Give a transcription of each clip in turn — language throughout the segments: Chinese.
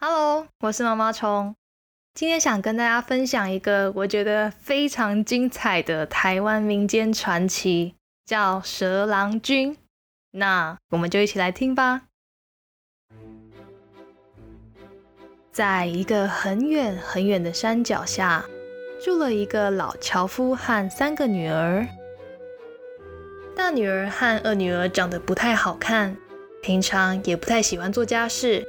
Hello，我是毛毛虫。今天想跟大家分享一个我觉得非常精彩的台湾民间传奇，叫蛇郎君。那我们就一起来听吧。在一个很远很远的山脚下，住了一个老樵夫和三个女儿。大女儿和二女儿长得不太好看，平常也不太喜欢做家事。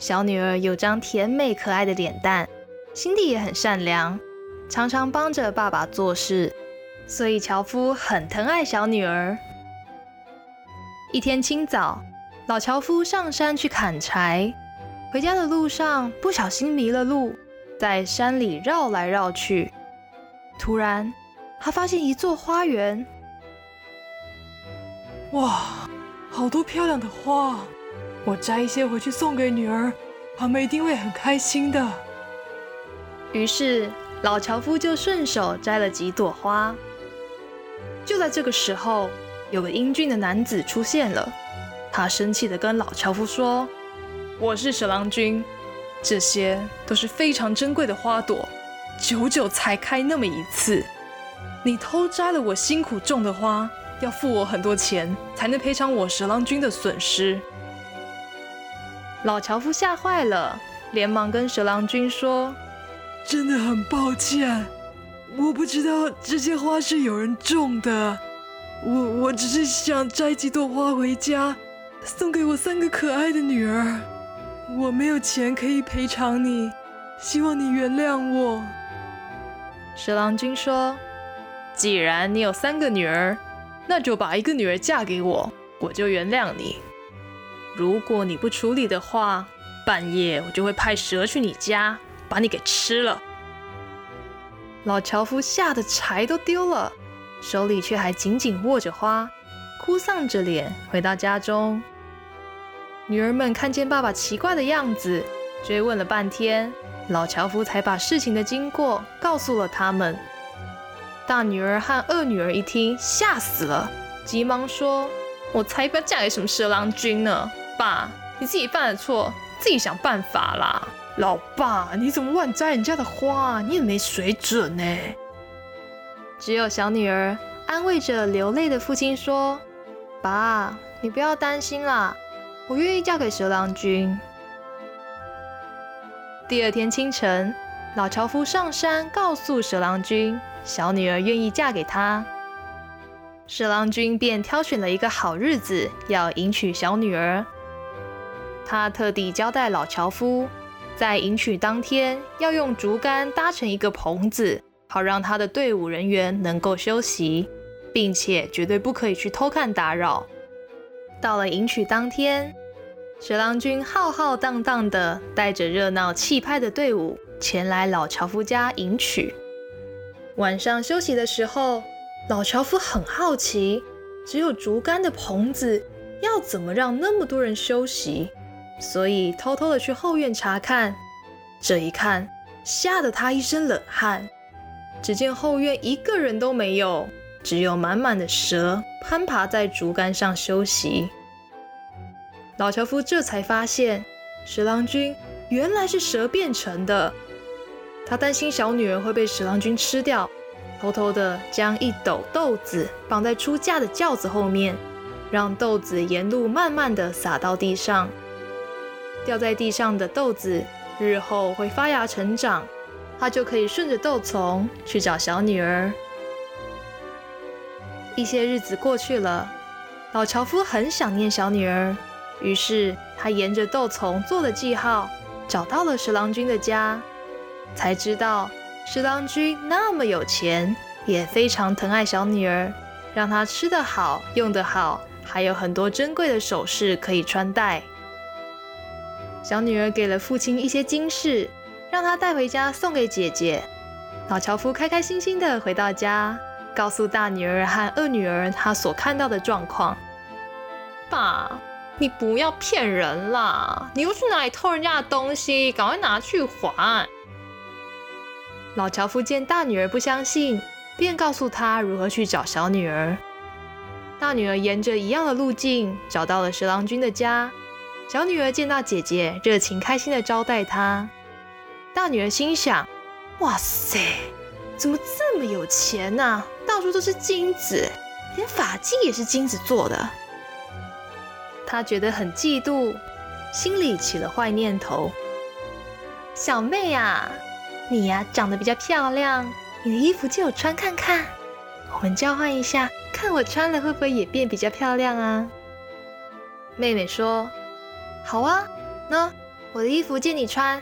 小女儿有张甜美可爱的脸蛋，心地也很善良，常常帮着爸爸做事，所以樵夫很疼爱小女儿。一天清早，老樵夫上山去砍柴，回家的路上不小心迷了路，在山里绕来绕去。突然，他发现一座花园，哇，好多漂亮的花！我摘一些回去送给女儿，他们一定会很开心的。于是老樵夫就顺手摘了几朵花。就在这个时候，有个英俊的男子出现了，他生气地跟老樵夫说：“我是蛇郎君，这些都是非常珍贵的花朵，久久才开那么一次，你偷摘了我辛苦种的花，要付我很多钱才能赔偿我蛇郎君的损失。”老樵夫吓坏了，连忙跟蛇郎君说：“真的很抱歉，我不知道这些花是有人种的。我我只是想摘几朵花回家，送给我三个可爱的女儿。我没有钱可以赔偿你，希望你原谅我。”蛇郎君说：“既然你有三个女儿，那就把一个女儿嫁给我，我就原谅你。”如果你不处理的话，半夜我就会派蛇去你家，把你给吃了。老樵夫吓得柴都丢了，手里却还紧紧握着花，哭丧着脸回到家中。女儿们看见爸爸奇怪的样子，追问了半天，老樵夫才把事情的经过告诉了他们。大女儿和二女儿一听，吓死了，急忙说：“我才不要嫁给什么蛇郎君呢！”爸，你自己犯了错，自己想办法啦。老爸，你怎么乱摘人家的花？你也没水准呢。只有小女儿安慰着流泪的父亲说：“爸，你不要担心啦，我愿意嫁给蛇郎君。”第二天清晨，老樵夫上山告诉蛇郎君，小女儿愿意嫁给他。蛇郎君便挑选了一个好日子，要迎娶小女儿。他特地交代老樵夫，在迎娶当天要用竹竿搭成一个棚子，好让他的队伍人员能够休息，并且绝对不可以去偷看打扰。到了迎娶当天，蛇郎君浩浩荡荡的带着热闹气派的队伍前来老樵夫家迎娶。晚上休息的时候，老樵夫很好奇，只有竹竿的棚子要怎么让那么多人休息？所以偷偷的去后院查看，这一看吓得他一身冷汗。只见后院一个人都没有，只有满满的蛇攀爬在竹竿上休息。老樵夫这才发现，蛇郎君原来是蛇变成的。他担心小女儿会被蛇郎君吃掉，偷偷的将一斗豆子绑在出嫁的轿子后面，让豆子沿路慢慢的洒到地上。掉在地上的豆子，日后会发芽成长，他就可以顺着豆丛去找小女儿。一些日子过去了，老樵夫很想念小女儿，于是他沿着豆丛做了记号，找到了十郎君的家，才知道十郎君那么有钱，也非常疼爱小女儿，让她吃得好，用得好，还有很多珍贵的首饰可以穿戴。小女儿给了父亲一些金饰，让他带回家送给姐姐。老樵夫开开心心的回到家，告诉大女儿和二女儿他所看到的状况。爸，你不要骗人啦！你又去哪里偷人家的东西？赶快拿去还！老樵夫见大女儿不相信，便告诉她如何去找小女儿。大女儿沿着一样的路径找到了蛇郎君的家。小女儿见到姐姐，热情开心的招待她。大女儿心想：哇塞，怎么这么有钱呢？到处都是金子，连发髻也是金子做的。她觉得很嫉妒，心里起了坏念头。小妹啊，你呀长得比较漂亮，你的衣服借我穿看看，我们交换一下，看我穿了会不会也变比较漂亮啊？妹妹说。好啊，那我的衣服借你穿。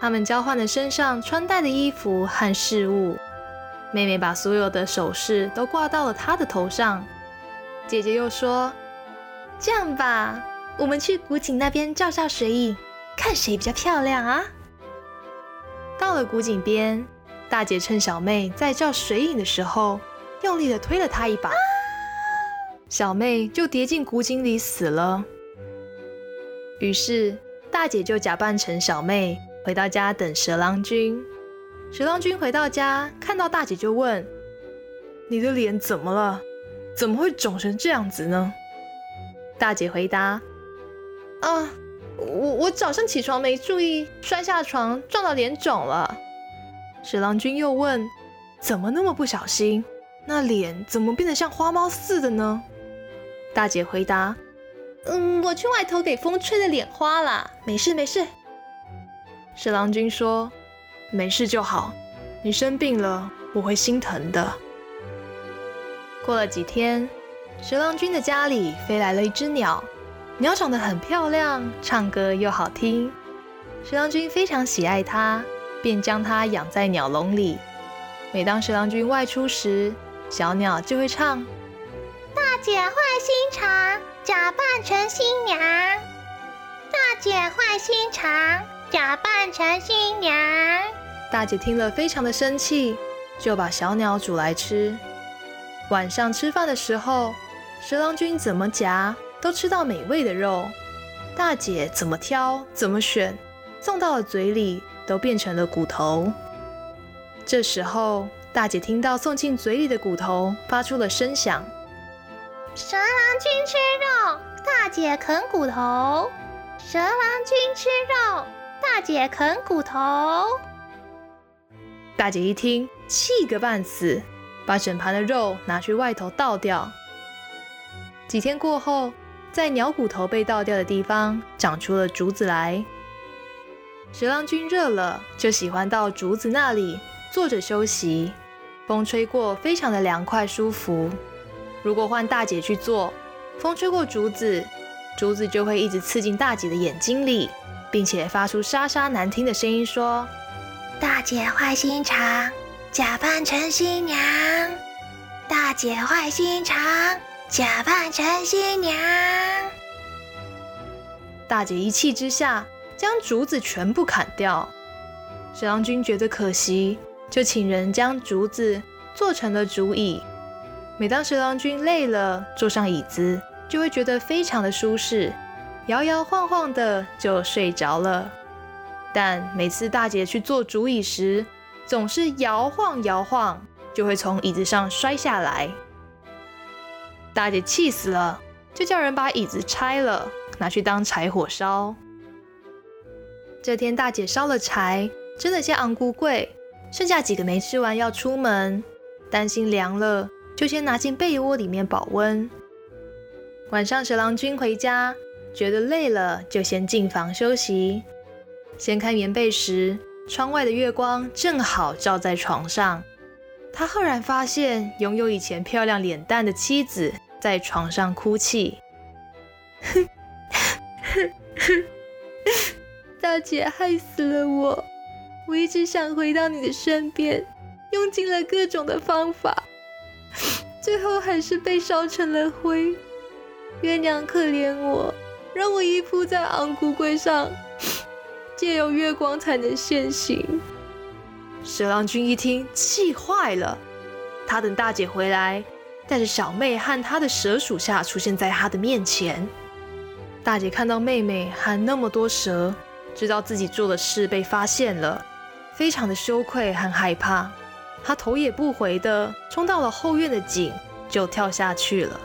他们交换了身上穿戴的衣服和饰物。妹妹把所有的首饰都挂到了她的头上。姐姐又说：“这样吧，我们去古井那边照照水影，看谁比较漂亮啊。”到了古井边，大姐趁小妹在照水影的时候，用力的推了她一把，小妹就跌进古井里死了。于是，大姐就假扮成小妹，回到家等蛇郎君。蛇郎君回到家，看到大姐就问：“你的脸怎么了？怎么会肿成这样子呢？”大姐回答：“啊，我我早上起床没注意，摔下床撞到脸肿了。”蛇郎君又问：“怎么那么不小心？那脸怎么变得像花猫似的呢？”大姐回答。嗯，我去外头给风吹的脸花了，没事没事。十郎君说：“没事就好，你生病了我会心疼的。”过了几天，十郎君的家里飞来了一只鸟，鸟长得很漂亮，唱歌又好听。十郎君非常喜爱它，便将它养在鸟笼里。每当十郎君外出时，小鸟就会唱：“大姐坏心肠。”假扮成新娘，大姐坏心肠，假扮成新娘。大姐听了非常的生气，就把小鸟煮来吃。晚上吃饭的时候，蛇郎君怎么夹都吃到美味的肉，大姐怎么挑怎么选，送到了嘴里都变成了骨头。这时候，大姐听到送进嘴里的骨头发出了声响。蛇郎君吃肉，大姐啃骨头。蛇郎君吃肉，大姐啃骨头。大姐一听，气个半死，把整盘的肉拿去外头倒掉。几天过后，在鸟骨头被倒掉的地方长出了竹子来。蛇郎君热了，就喜欢到竹子那里坐着休息，风吹过，非常的凉快舒服。如果换大姐去做，风吹过竹子，竹子就会一直刺进大姐的眼睛里，并且发出沙沙难听的声音，说：“大姐坏心肠，假扮成新娘。大姐坏心肠，假扮成新娘。”大姐一气之下，将竹子全部砍掉。沈郎君觉得可惜，就请人将竹子做成了竹椅。每当蛇郎君累了，坐上椅子就会觉得非常的舒适，摇摇晃晃的就睡着了。但每次大姐去坐竹椅时，总是摇晃摇晃，就会从椅子上摔下来。大姐气死了，就叫人把椅子拆了，拿去当柴火烧。这天，大姐烧了柴，蒸了些昂菇桂，剩下几个没吃完要出门，担心凉了。就先拿进被窝里面保温。晚上蛇郎君回家，觉得累了，就先进房休息。掀开棉被时，窗外的月光正好照在床上。他赫然发现，拥有以前漂亮脸蛋的妻子在床上哭泣。大姐害死了我！我一直想回到你的身边，用尽了各种的方法。最后还是被烧成了灰。月娘可怜我，让我依附在昂古柜上，借由月光才能现形。蛇郎君一听，气坏了。他等大姐回来，带着小妹和他的蛇属下出现在他的面前。大姐看到妹妹和那么多蛇，知道自己做的事被发现了，非常的羞愧和害怕。他头也不回的冲到了后院的井，就跳下去了。